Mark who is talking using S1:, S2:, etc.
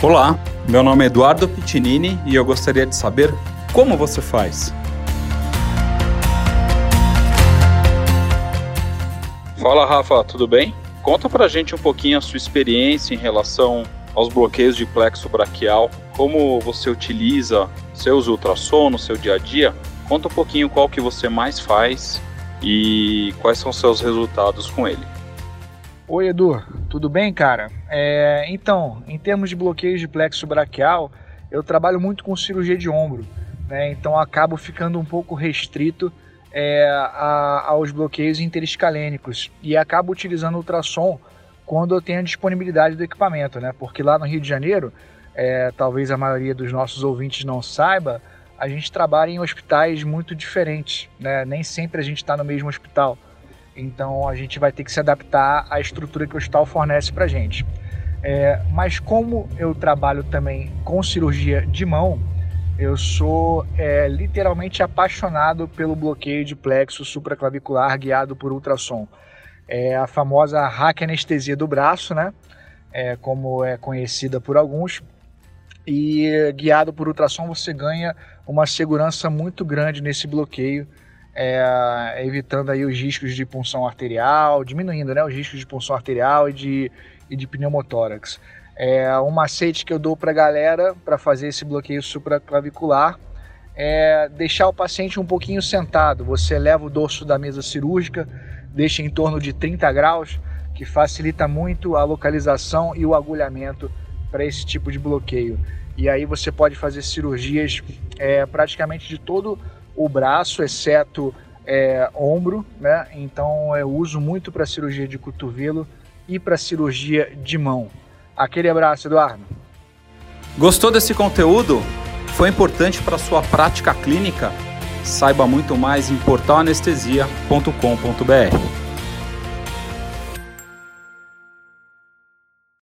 S1: Olá, meu nome é Eduardo Pitinini e eu gostaria de saber como você faz. Fala Rafa, tudo bem? Conta pra gente um pouquinho a sua experiência em relação aos bloqueios de plexo braquial, como você utiliza seus ultrassom no seu dia a dia. Conta um pouquinho qual que você mais faz e quais são seus resultados com ele.
S2: Oi Edu, tudo bem, cara? É, então, em termos de bloqueios de plexo braquial, eu trabalho muito com cirurgia de ombro, né? Então acabo ficando um pouco restrito é, a, aos bloqueios interescalênicos e acabo utilizando ultrassom quando eu tenho a disponibilidade do equipamento, né? Porque lá no Rio de Janeiro, é, talvez a maioria dos nossos ouvintes não saiba, a gente trabalha em hospitais muito diferentes, né? Nem sempre a gente está no mesmo hospital. Então a gente vai ter que se adaptar à estrutura que o hospital fornece para gente. É, mas como eu trabalho também com cirurgia de mão, eu sou é, literalmente apaixonado pelo bloqueio de plexo supraclavicular guiado por ultrassom. É a famosa hack anestesia do braço, né? É, como é conhecida por alguns. E guiado por ultrassom você ganha uma segurança muito grande nesse bloqueio é, evitando aí os riscos de punção arterial, diminuindo né, os riscos de punção arterial e de, e de pneumotórax. É, um macete que eu dou para a galera para fazer esse bloqueio supraclavicular é deixar o paciente um pouquinho sentado. Você leva o dorso da mesa cirúrgica, deixa em torno de 30 graus, que facilita muito a localização e o agulhamento para esse tipo de bloqueio. E aí você pode fazer cirurgias é, praticamente de todo o braço, exceto é, ombro, né? Então eu uso muito para cirurgia de cotovelo e para cirurgia de mão. Aquele abraço, Eduardo.
S1: Gostou desse conteúdo? Foi importante para sua prática clínica? Saiba muito mais em portalanestesia.com.br.